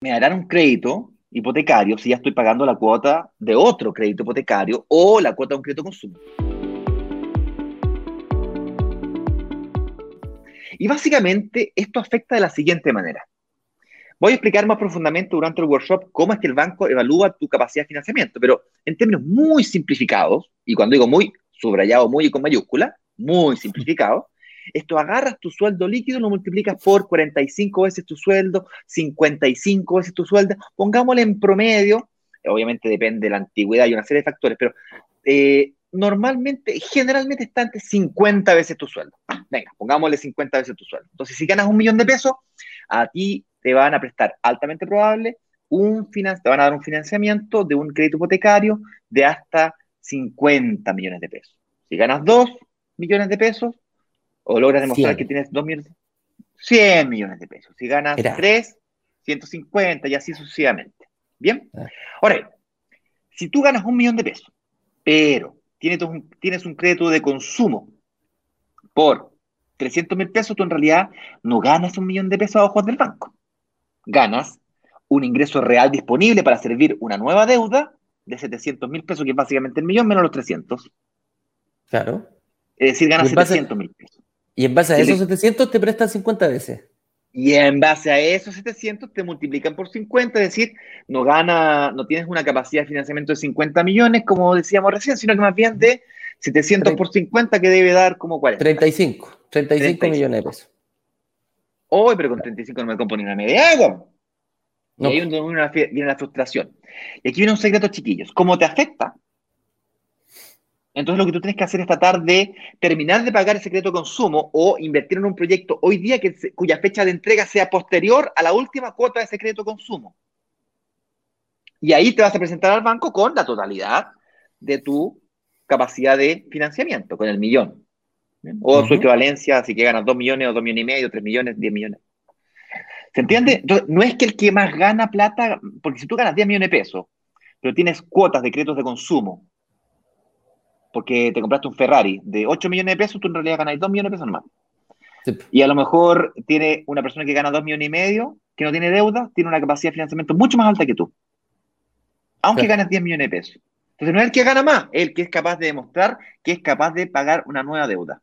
me darán un crédito hipotecario si ya estoy pagando la cuota de otro crédito hipotecario o la cuota de un crédito consumo. Y básicamente esto afecta de la siguiente manera. Voy a explicar más profundamente durante el workshop cómo es que el banco evalúa tu capacidad de financiamiento, pero en términos muy simplificados, y cuando digo muy, subrayado muy y con mayúscula, muy simplificado, esto agarras tu sueldo líquido, lo multiplicas por 45 veces tu sueldo, 55 veces tu sueldo, pongámosle en promedio, obviamente depende de la antigüedad y una serie de factores, pero eh, normalmente, generalmente está entre 50 veces tu sueldo. Venga, pongámosle 50 veces tu sueldo. Entonces, si ganas un millón de pesos, a ti te van a prestar altamente probable un te van a dar un financiamiento de un crédito hipotecario de hasta 50 millones de pesos. Si ganas 2 millones de pesos, o logras demostrar que tienes 2 millones, 100 millones de pesos. Si ganas 3, 150 y así sucesivamente. ¿Bien? Ah. Ahora, si tú ganas un millón de pesos, pero tienes un, tienes un crédito de consumo por 300 mil pesos, tú en realidad no ganas un millón de pesos a ojos del banco ganas un ingreso real disponible para servir una nueva deuda de 700 mil pesos, que es básicamente el millón menos los 300. Claro. Es decir, ganas 700 mil pesos. Y en base a esos 700 te prestan 50 veces. Y en base a esos 700 te multiplican por 50, es decir, no gana, no tienes una capacidad de financiamiento de 50 millones, como decíamos recién, sino que más bien de 700 por 50 que debe dar como 40. 35, 35, millones de pesos. Hoy, pero con 35 no me compone una media agua. Y ahí viene la frustración. Y aquí viene un secreto, chiquillos. ¿Cómo te afecta? Entonces lo que tú tienes que hacer es tratar de terminar de pagar ese crédito de consumo o invertir en un proyecto hoy día que, cuya fecha de entrega sea posterior a la última cuota de ese crédito de consumo. Y ahí te vas a presentar al banco con la totalidad de tu capacidad de financiamiento, con el millón. O su equivalencia, si que ganas 2 millones o 2 millones y medio, 3 millones, 10 millones. ¿Se entiende? Entonces, no es que el que más gana plata, porque si tú ganas 10 millones de pesos, pero tienes cuotas de créditos de consumo, porque te compraste un Ferrari de 8 millones de pesos, tú en realidad ganas 2 millones de pesos nomás. Y a lo mejor tiene una persona que gana 2 millones y medio, que no tiene deuda, tiene una capacidad de financiamiento mucho más alta que tú. Aunque ganes 10 millones de pesos. Entonces no es el que gana más, es el que es capaz de demostrar que es capaz de pagar una nueva deuda.